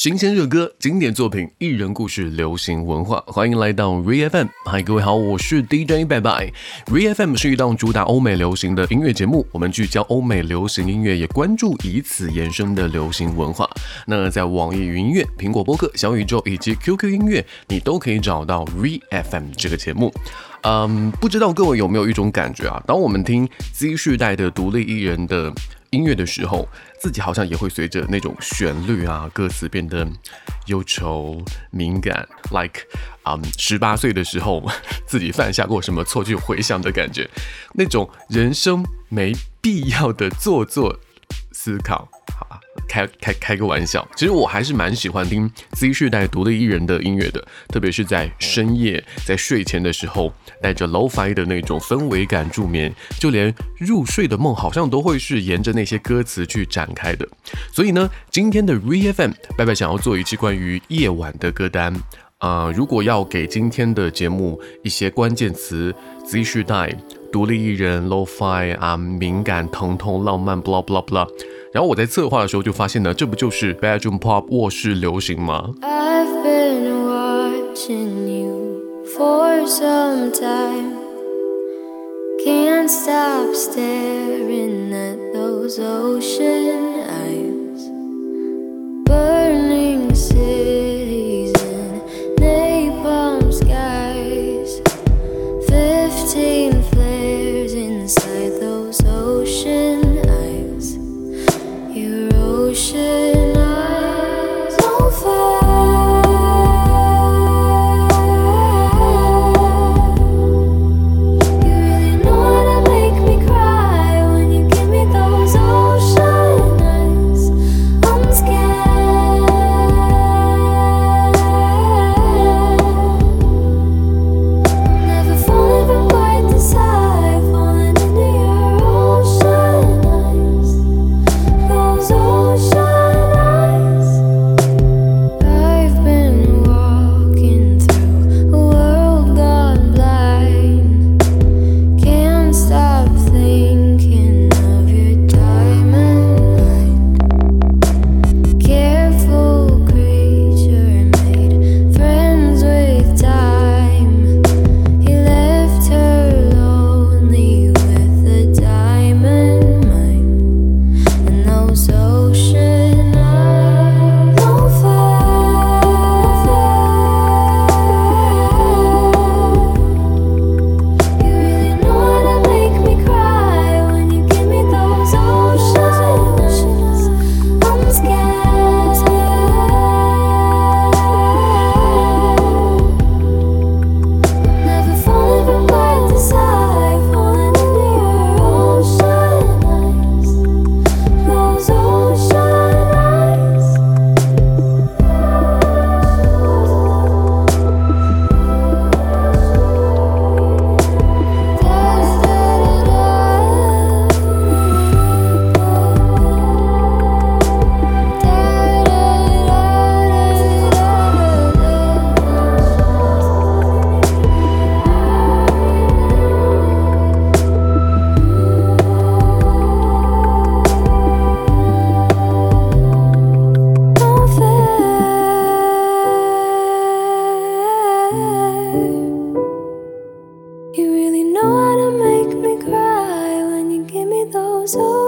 新鲜热歌、经典作品、艺人故事、流行文化，欢迎来到 Re FM。嗨，各位好，我是 DJ 拜拜。Re FM 是一档主打欧美流行的音乐节目，我们聚焦欧美流行音乐，也关注以此延伸的流行文化。那在网易云音乐、苹果播客、小宇宙以及 QQ 音乐，你都可以找到 Re FM 这个节目。嗯，不知道各位有没有一种感觉啊？当我们听 Z 世代的独立艺人的音乐的时候，自己好像也会随着那种旋律啊、歌词变得忧愁、敏感，like，嗯，十八岁的时候自己犯下过什么错去回想的感觉，那种人生没必要的做作思考。开开开个玩笑，其实我还是蛮喜欢听 Z 世代独立艺人的音乐的，特别是在深夜、在睡前的时候，带着 Lo-Fi 的那种氛围感助眠，就连入睡的梦好像都会是沿着那些歌词去展开的。所以呢，今天的 Re FM 拜拜想要做一期关于夜晚的歌单啊，如果要给今天的节目一些关键词，Z 世代独立艺人 Lo-Fi 啊，敏感、疼痛、浪漫，blah blah blah。然后我在策划的时候就发现呢，这不就是 bedroom pop 卧室流行吗？I've been watching you for some time. Can't stop staring at those ocean eyes. Burning so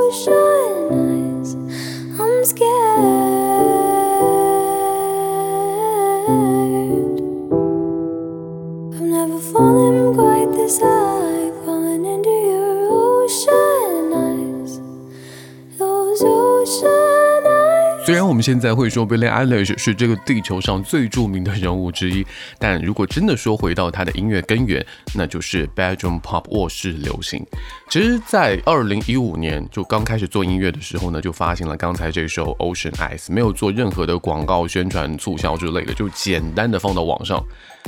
现在会说 Billie Eilish 是这个地球上最著名的人物之一，但如果真的说回到他的音乐根源，那就是 bedroom pop 卧室流行。其实，在二零一五年就刚开始做音乐的时候呢，就发行了刚才这首 Ocean Eyes，没有做任何的广告宣传、促销之类的，就简单的放到网上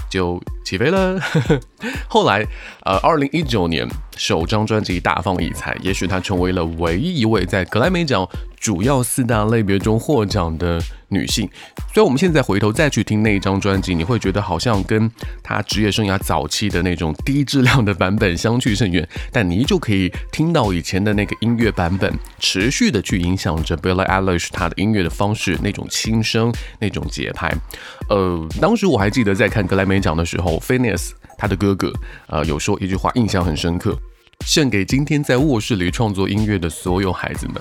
就起飞了。后来，呃，二零一九年首张专辑大放异彩，也许她成为了唯一一位在格莱美奖主要四大类别中获奖的女性。所以，我们现在回头再去听那一张专辑，你会觉得好像跟她职业生涯早期的那种低质量的版本相去甚远，但你依旧可以听到以前的那个音乐版本，持续的去影响着 Billie Eilish 她的音乐的方式，那种轻声，那种节拍。呃，当时我还记得在看格莱美奖的时候 f i n e s 他的哥哥，呃，有说一句话印象很深刻，献给今天在卧室里创作音乐的所有孩子们。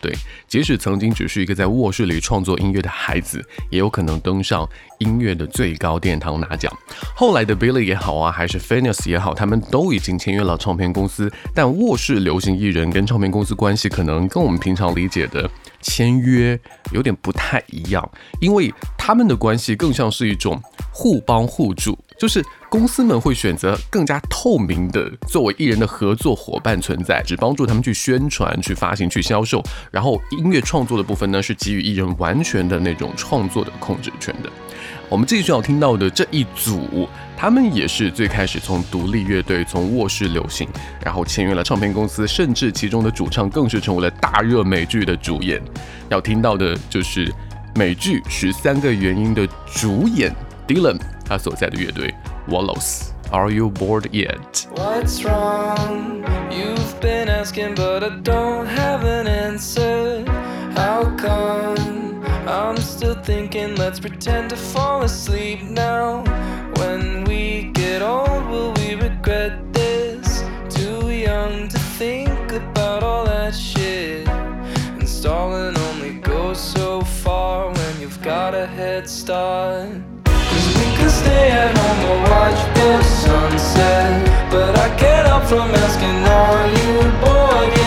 对，即使曾经只是一个在卧室里创作音乐的孩子，也有可能登上音乐的最高殿堂拿奖。后来的 Billy 也好啊，还是 f i n e s 也好，他们都已经签约了唱片公司。但卧室流行艺人跟唱片公司关系，可能跟我们平常理解的签约有点不太一样，因为他们的关系更像是一种互帮互助，就是。公司们会选择更加透明的作为艺人的合作伙伴存在，只帮助他们去宣传、去发行、去销售。然后音乐创作的部分呢，是给予艺人完全的那种创作的控制权的。我们继续要听到的这一组，他们也是最开始从独立乐队、从卧室流行，然后签约了唱片公司，甚至其中的主唱更是成为了大热美剧的主演。要听到的就是美剧《十三个原因》的主演 Dylan，他所在的乐队。Wallows. Are you bored yet? What's wrong? You've been asking, but I don't have an answer. How come? I'm still thinking, let's pretend to fall asleep now. When we get old, will we regret this? Too young to think about all that shit. And stalling only goes so far when you've got a head start stay at home or watch the sunset But I can't help from asking, are you bored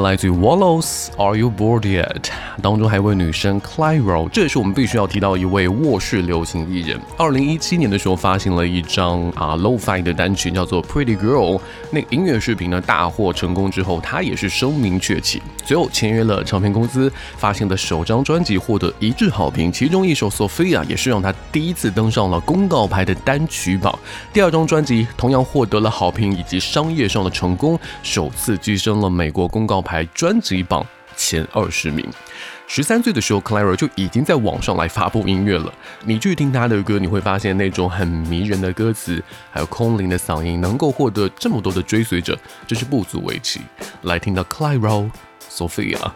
来自 Wallows Are You Bored Yet？当中还有位女生 Clairo，这也是我们必须要提到一位卧室流行艺人。二零一七年的时候发行了一张啊 Lo-Fi 的单曲，叫做 Pretty Girl。那个音乐视频呢大获成功之后，她也是声名鹊起，随后签约了唱片公司，发行的首张专辑获得一致好评。其中一首 Sophia 也是让她第一次登上了公告牌的单曲榜。第二张专辑同样获得了好评以及商业上的成功，首次跻身了美国公告排专辑榜。前二十名，十三岁的时候，Clara 就已经在网上来发布音乐了。你去听他的歌，你会发现那种很迷人的歌词，还有空灵的嗓音，能够获得这么多的追随者，真是不足为奇。来听到 Clara Sophia。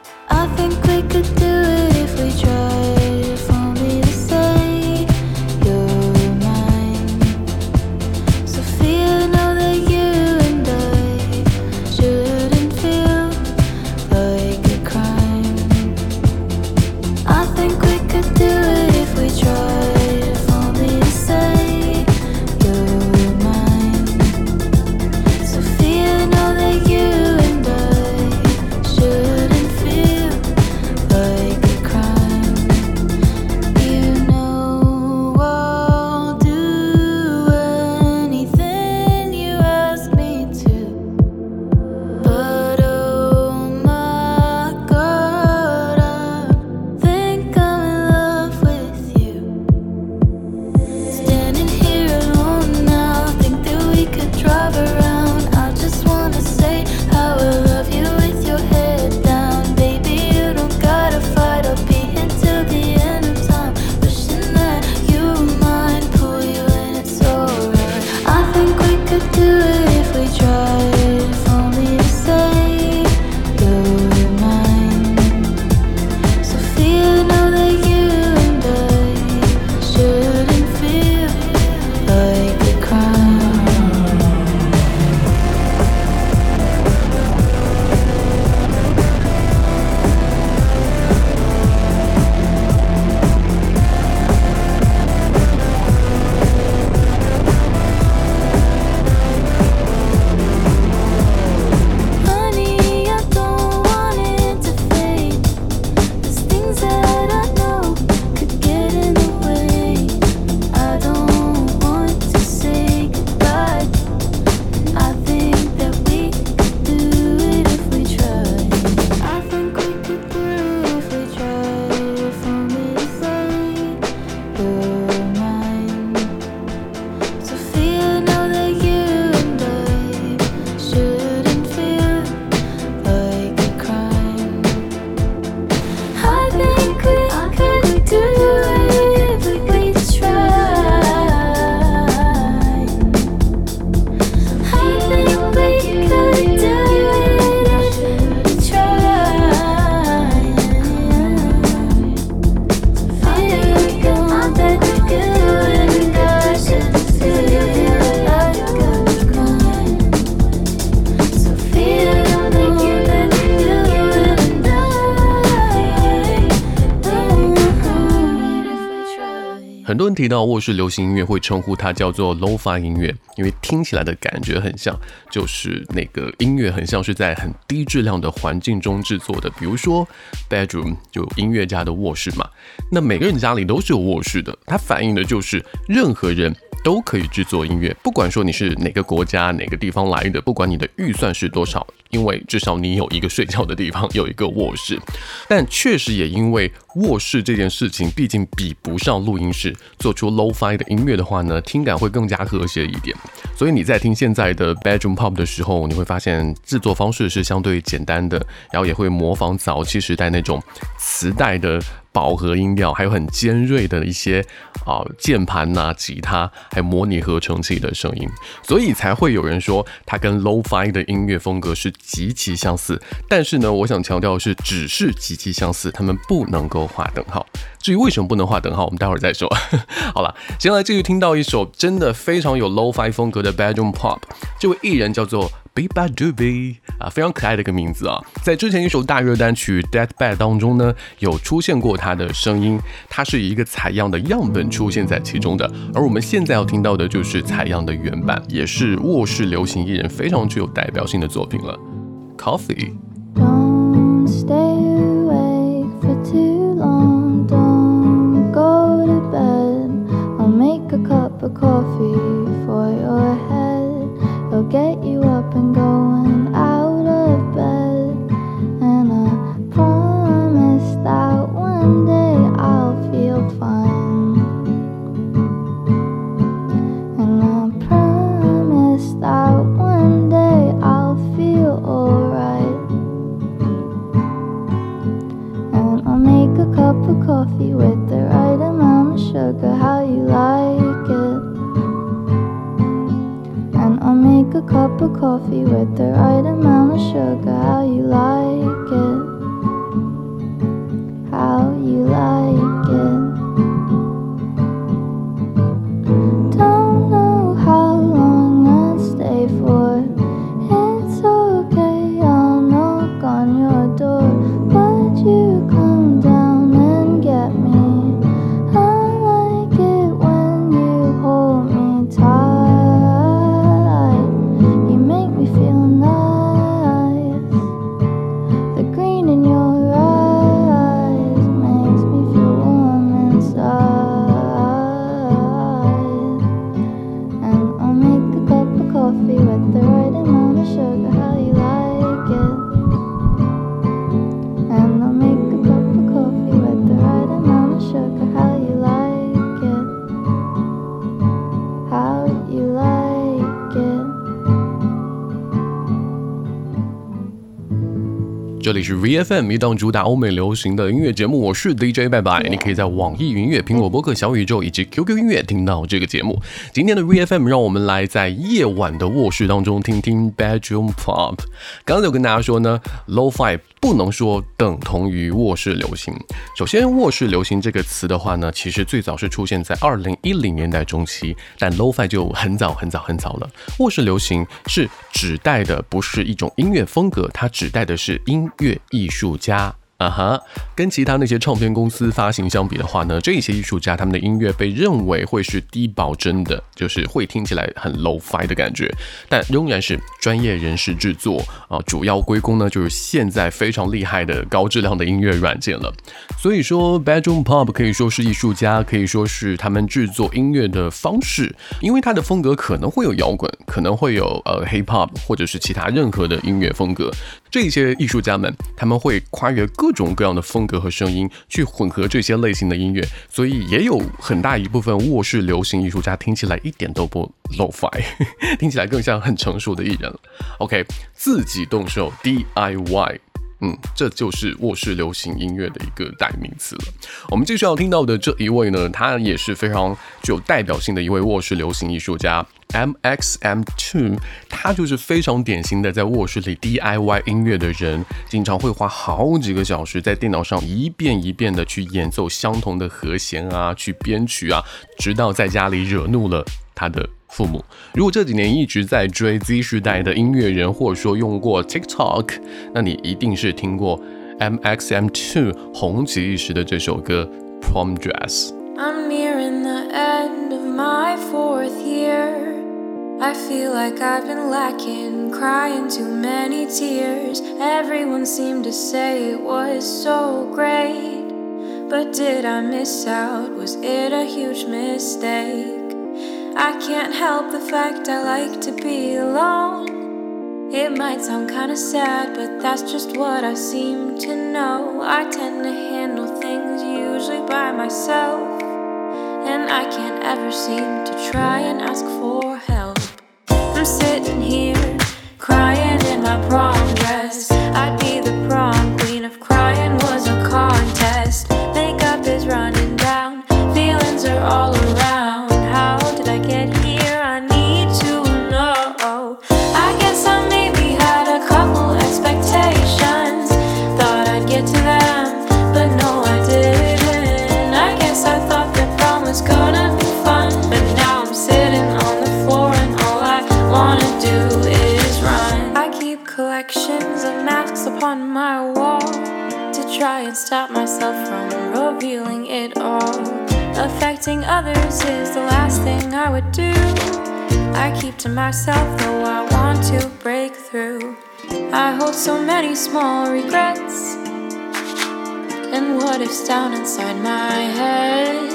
很多人提到卧室流行音乐，会称呼它叫做 lo-fi 音乐，因为听起来的感觉很像，就是那个音乐很像是在很低质量的环境中制作的。比如说 bedroom 就音乐家的卧室嘛，那每个人家里都是有卧室的，它反映的就是任何人。都可以制作音乐，不管说你是哪个国家、哪个地方来的，不管你的预算是多少，因为至少你有一个睡觉的地方，有一个卧室。但确实也因为卧室这件事情，毕竟比不上录音室，做出 low-fi 的音乐的话呢，听感会更加和谐一点。所以你在听现在的 bedroom pop 的时候，你会发现制作方式是相对简单的，然后也会模仿早期时代那种磁带的。饱和音调，还有很尖锐的一些啊键盘呐、吉他，还有模拟合成器的声音，所以才会有人说它跟 Lo-Fi 的音乐风格是极其相似。但是呢，我想强调的是，只是极其相似，他们不能够画等号。至于为什么不能画等号，我们待会儿再说。好了，先来继续听到一首真的非常有 Lo-Fi 风格的 Bedroom Pop，这位艺人叫做。B i b a d o b i 啊，非常可爱的一个名字啊，在之前一首大热单曲《Dead Bad》当中呢，有出现过他的声音，它是以一个采样的样本出现在其中的，而我们现在要听到的就是采样的原版，也是卧室流行艺人非常具有代表性的作品了。Coffee。这里是 VFM 一档主打欧美流行的音乐节目，我是 DJ 拜拜。你可以在网易云音乐、苹果播客、小宇宙以及 QQ 音乐听到这个节目。今天的 VFM 让我们来在夜晚的卧室当中听听 Bedroom Pop。刚刚有跟大家说呢，Lo-Fi 不能说等同于卧室流行。首先，卧室流行这个词的话呢，其实最早是出现在二零一零年代中期，但 Lo-Fi 就很早很早很早了。卧室流行是指代的不是一种音乐风格，它指代的是音乐艺术家。啊哈，跟其他那些唱片公司发行相比的话呢，这些艺术家他们的音乐被认为会是低保真的，就是会听起来很 low-fi 的感觉，但仍然是专业人士制作啊，主要归功呢就是现在非常厉害的高质量的音乐软件了。所以说，bedroom pop 可以说是艺术家，可以说是他们制作音乐的方式，因为它的风格可能会有摇滚，可能会有呃 hip hop 或者是其他任何的音乐风格。这些艺术家们他们会跨越各种各样的风格和声音去混合这些类型的音乐，所以也有很大一部分卧室流行艺术家听起来一点都不 low-fi，听起来更像很成熟的艺人。OK，自己动手 DIY。嗯，这就是卧室流行音乐的一个代名词了。我们继续要听到的这一位呢，他也是非常具有代表性的一位卧室流行艺术家，MXM Two，他就是非常典型的在卧室里 DIY 音乐的人，经常会花好几个小时在电脑上一遍一遍的去演奏相同的和弦啊，去编曲啊，直到在家里惹怒了他的。父母，如果这几年一直在追 Z 时代的音乐人，或者说用过 TikTok，那你一定是听过 MXM Two 红极一时的这首歌《Prom Dress》。 I'm nearing the end of my fourth year. I feel like I've been lacking, crying too many tears. Everyone seemed to say it was so great. But did I miss out? Was it a huge mistake? I can't help the fact I like to be alone. It might sound kinda sad, but that's just what I seem to know. I tend to handle things usually by myself. And I can't ever seem to try and ask for help. I'm sitting here crying in my prom dress. I'd be the prom queen of crying stop myself from revealing it all. Affecting others is the last thing I would do. I keep to myself though I want to break through. I hold so many small regrets and what ifs down inside my head.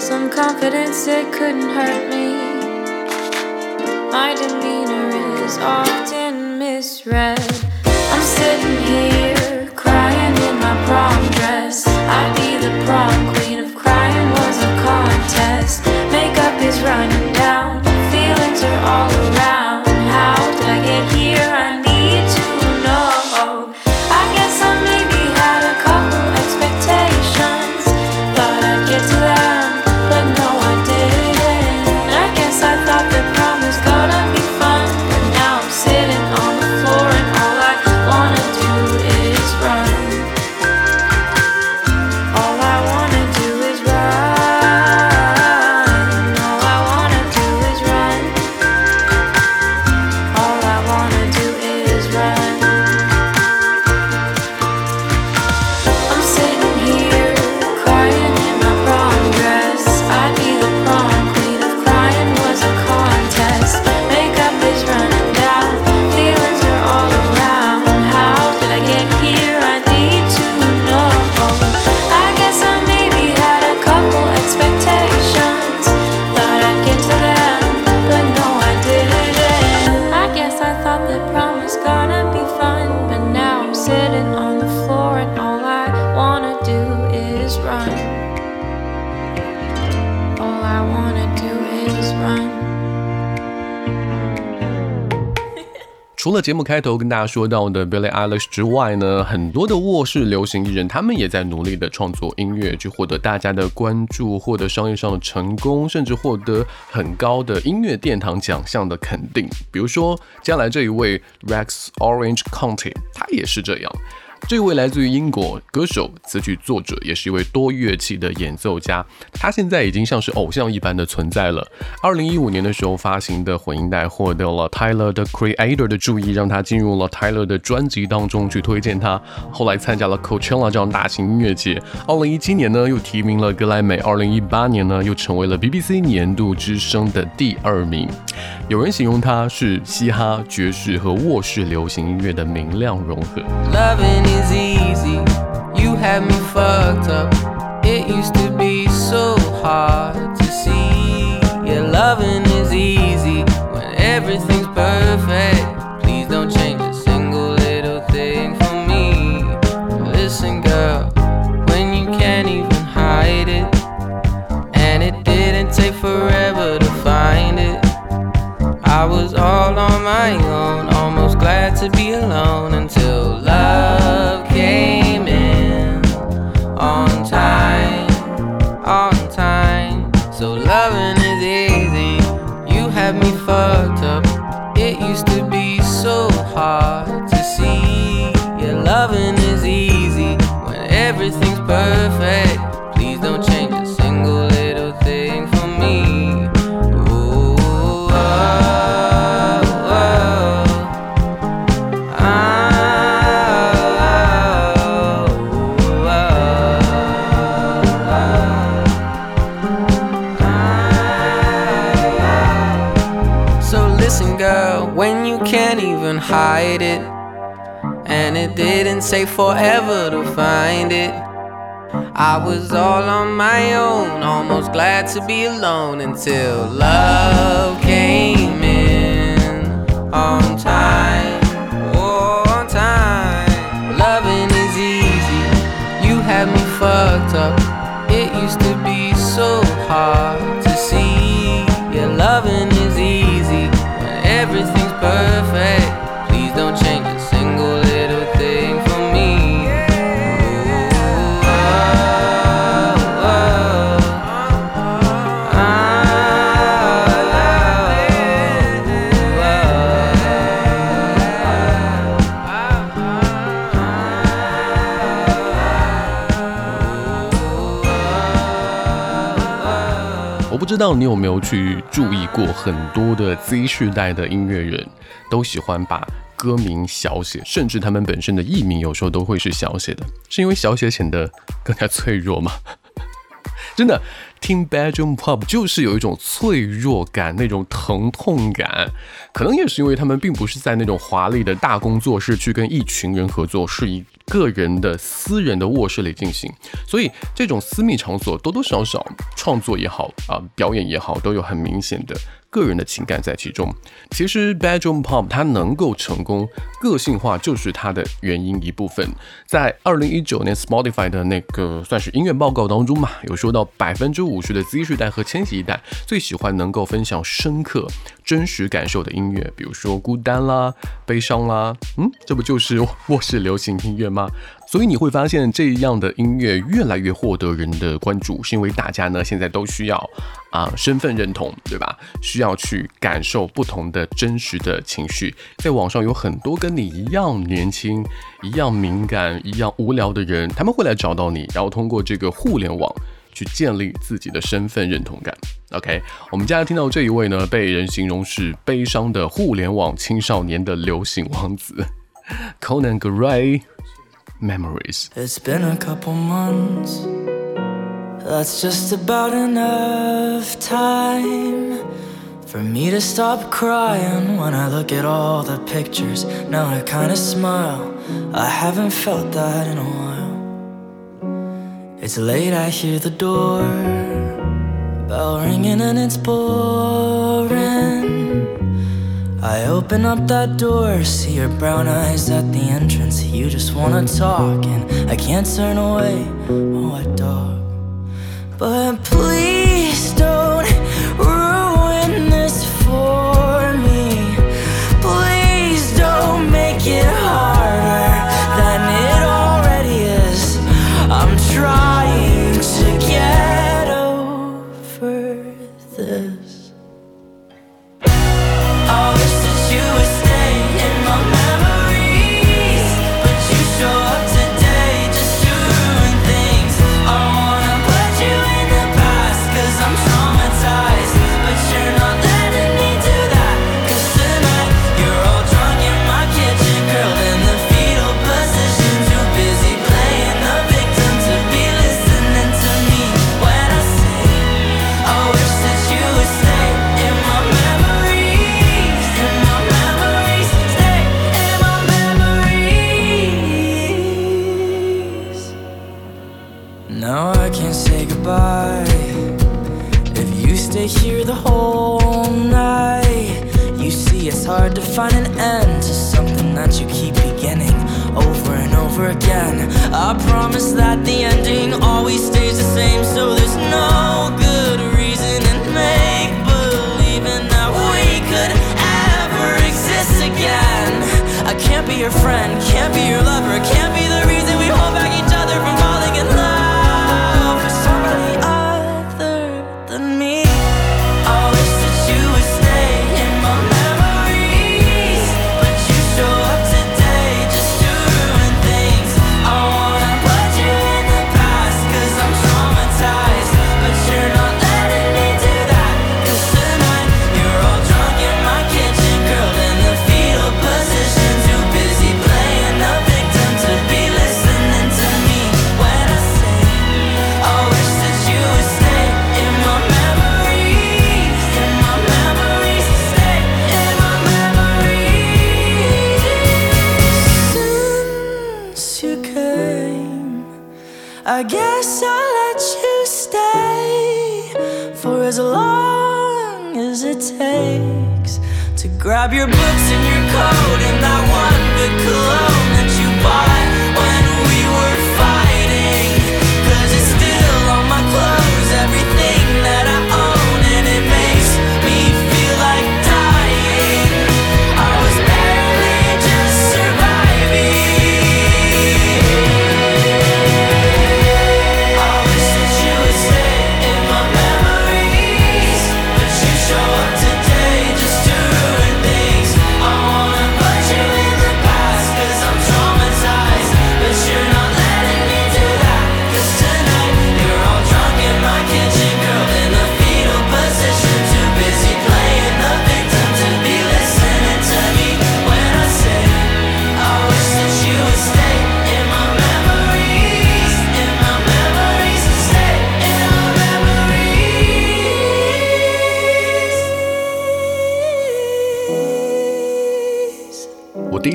Some confidence it couldn't hurt me. My demeanor is often misread. I'm sitting here I'd be the prom 节目开头跟大家说到的 Billie Eilish 之外呢，很多的卧室流行艺人，他们也在努力的创作音乐，去获得大家的关注，获得商业上的成功，甚至获得很高的音乐殿堂奖项的肯定。比如说，接下来这一位 Rex Orange County，他也是这样。这位来自于英国歌手、词曲作者，也是一位多乐器的演奏家。他现在已经像是偶像一般的存在了。二零一五年的时候发行的混音带获得了 Tyler 的 Creator 的注意，让他进入了 Tyler 的专辑当中去推荐他。后来参加了 Coachella 这样大型音乐节。二零一七年呢，又提名了格莱美。二零一八年呢，又成为了 BBC 年度之声的第二名。有人形容他是嘻哈、爵士和卧室流行音乐的明亮融合。Loving Is easy. You had me fucked up. It used to be so hard to see. Yeah, loving is easy to be alone until love 没有去注意过，很多的 Z 世代的音乐人都喜欢把歌名小写，甚至他们本身的艺名有时候都会是小写的，是因为小写显得更加脆弱吗？真的，听 Bedroom Pop 就是有一种脆弱感，那种疼痛感。可能也是因为他们并不是在那种华丽的大工作室去跟一群人合作，是一个人的私人的卧室里进行，所以这种私密场所多多少少创作也好啊、表演也好，都有很明显的个人的情感在其中。其实 Bedroom Pop 它能够成功，个性化就是它的原因一部分。在二零一九年 Spotify 的那个算是音乐报告当中嘛，有说到百分之五十的 Z 世代和千禧一代最喜欢能够分享深刻、真实感受的音乐，比如说孤单啦、悲伤啦，嗯，这不就是卧室流行音乐吗？所以你会发现这样的音乐越来越获得人的关注，是因为大家呢现在都需要啊、身份认同，对吧？需要去感受不同的真实的情绪。在网上有很多跟你一样年轻、一样敏感、一样无聊的人，他们会来找到你，然后通过这个互联网去建立自己的身份认同感。OK，我们接下来听到这一位呢，被人形容是悲伤的互联网青少年的流行王子，Conan Gray。Memories。It's been a couple months. That's just about enough time for me to stop crying when I look at all the pictures. Now I kinda smile. I haven't felt that in a while. It's late, I hear the door bell ringing, and it's boring. I open up that door, see your brown eyes at the entrance. You just wanna talk, and I can't turn away. Oh, what dog? fear.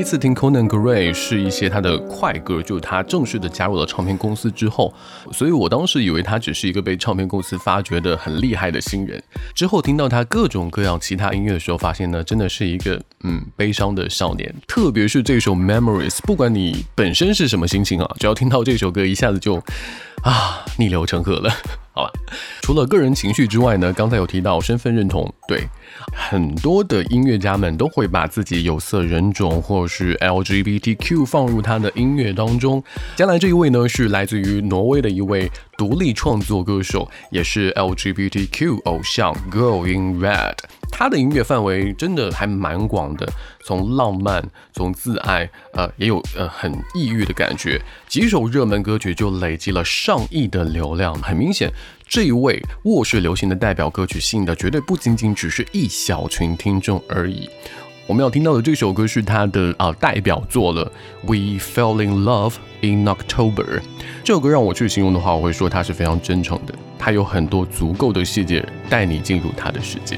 次听 Conan Gray 是一些他的快歌，就是他正式的加入了唱片公司之后，所以我当时以为他只是一个被唱片公司发掘的很厉害的新人。之后听到他各种各样其他音乐的时候，发现呢，真的是一个嗯悲伤的少年。特别是这首 Memories，不管你本身是什么心情啊，只要听到这首歌，一下子就啊逆流成河了。好吧，除了个人情绪之外呢，刚才有提到身份认同，对，很多的音乐家们都会把自己有色人种或是 LGBTQ 放入他的音乐当中。接下来这一位呢，是来自于挪威的一位独立创作歌手，也是 LGBTQ 偶像 Girl in Red。他的音乐范围真的还蛮广的，从浪漫，从自爱，呃，也有呃很抑郁的感觉。几首热门歌曲就累积了上亿的流量，很明显，这一位卧室流行的代表歌曲吸引的绝对不仅仅只是一小群听众而已。我们要听到的这首歌是他的啊、代表作了，《We Fell in Love in October》。这首歌让我去形容的话，我会说它是非常真诚的，它有很多足够的细节带你进入他的世界。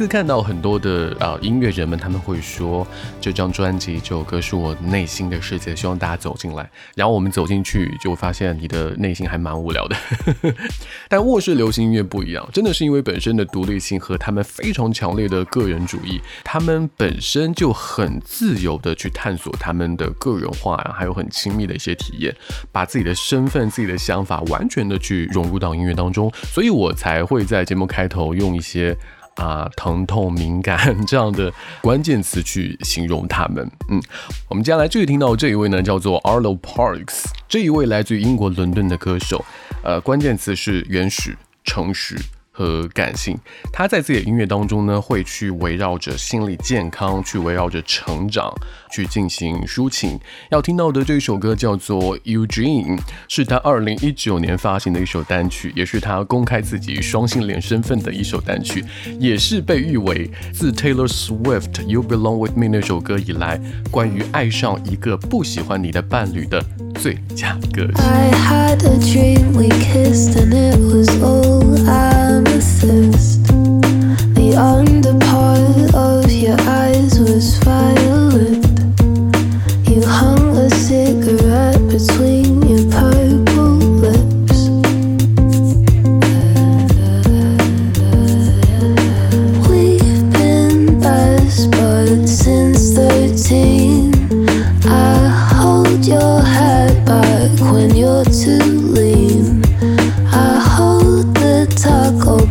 次看到很多的呃音乐人们，他们会说这张专辑这首歌是我内心的世界，希望大家走进来。然后我们走进去，就发现你的内心还蛮无聊的。但卧室流行音乐不一样，真的是因为本身的独立性和他们非常强烈的个人主义，他们本身就很自由的去探索他们的个人化呀，还有很亲密的一些体验，把自己的身份、自己的想法完全的去融入到音乐当中，所以我才会在节目开头用一些。啊，疼痛、敏感 这样的关键词去形容他们。嗯，我们接下来继续听到这一位呢，叫做 Arlo Parks，这一位来自于英国伦敦的歌手。呃，关键词是原始、诚实。和感性，他在自己的音乐当中呢，会去围绕着心理健康，去围绕着成长，去进行抒情。要听到的这一首歌叫做《Eugene》，是他二零一九年发行的一首单曲，也是他公开自己双性恋身份的一首单曲，也是被誉为自 Taylor Swift《You Belong With Me》那首歌以来，关于爱上一个不喜欢你的伴侣的最佳歌曲。I had a dream we kissed and it was all amethyst. The underpart of your eyes was violet. You hung a cigarette between your purple lips. We've been best buds since 13. I hold your head back when you're too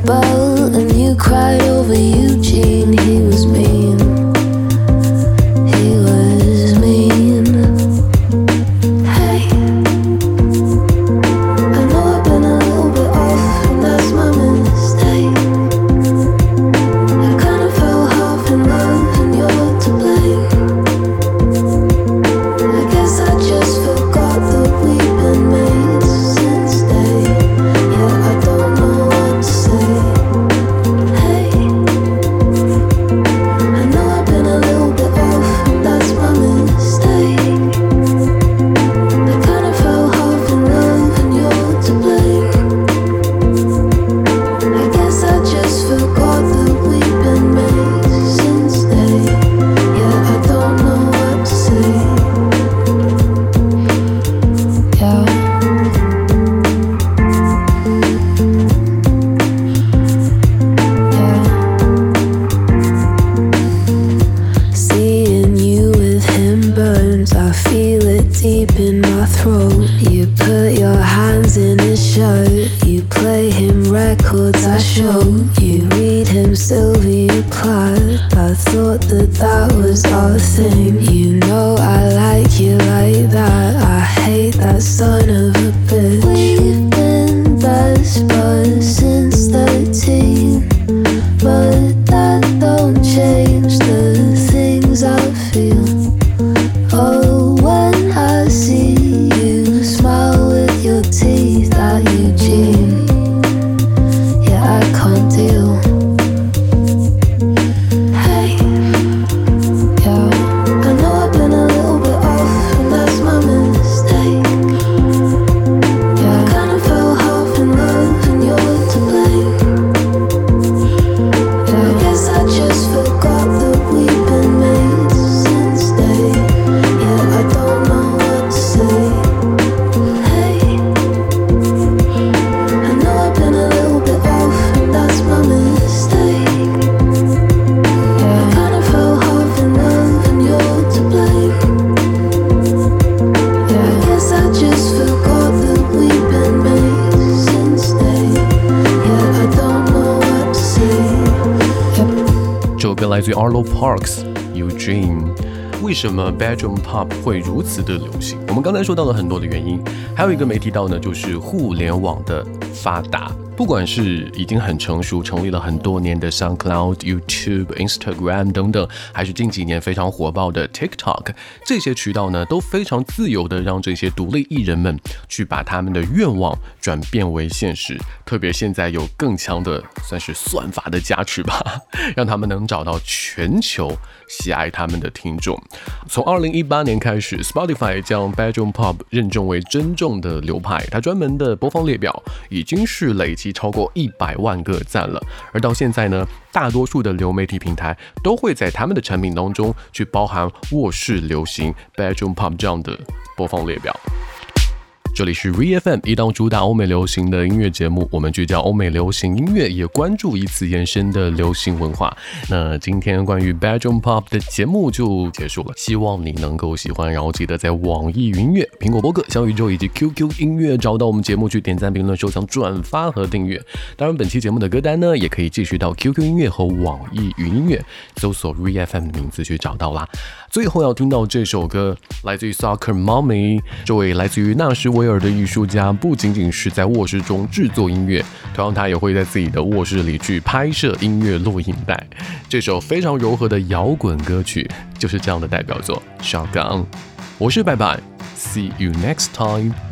bottle and you cried over you. 什么 bedroom pop 会如此的流行？我们刚才说到了很多的原因，还有一个没提到呢，就是互联网的发达。不管是已经很成熟、成立了很多年的 SunCloud、YouTube、Instagram 等等，还是近几年非常火爆的 TikTok，这些渠道呢，都非常自由的让这些独立艺人们去把他们的愿望转变为现实。特别现在有更强的算是算法的加持吧，让他们能找到全球喜爱他们的听众。从二零一八年开始，Spotify 将 Bedroom Pop 认证为真正的流派，它专门的播放列表已经是累积超过一百万个赞了。而到现在呢，大多数的流媒体平台都会在他们的产品当中去包含卧室流行 Bedroom Pop 这样的播放列表。这里是 ReFM，一档主打欧美流行的音乐节目。我们聚焦欧美流行音乐，也关注以此延伸的流行文化。那今天关于 Bedroom Pop 的节目就结束了，希望你能够喜欢。然后记得在网易云音乐、苹果播客、小宇宙以及 QQ 音乐找到我们节目去点赞、评论、收藏、转发和订阅。当然，本期节目的歌单呢，也可以继续到 QQ 音乐和网易云音乐搜索 ReFM 的名字去找到啦。最后要听到这首歌，来自于 Soccer Mommy，这位来自于纳什维尔的艺术家，不仅仅是在卧室中制作音乐，同样他也会在自己的卧室里去拍摄音乐录影带。这首非常柔和的摇滚歌曲，就是这样的代表作《Shotgun》。我是拜拜，See you next time。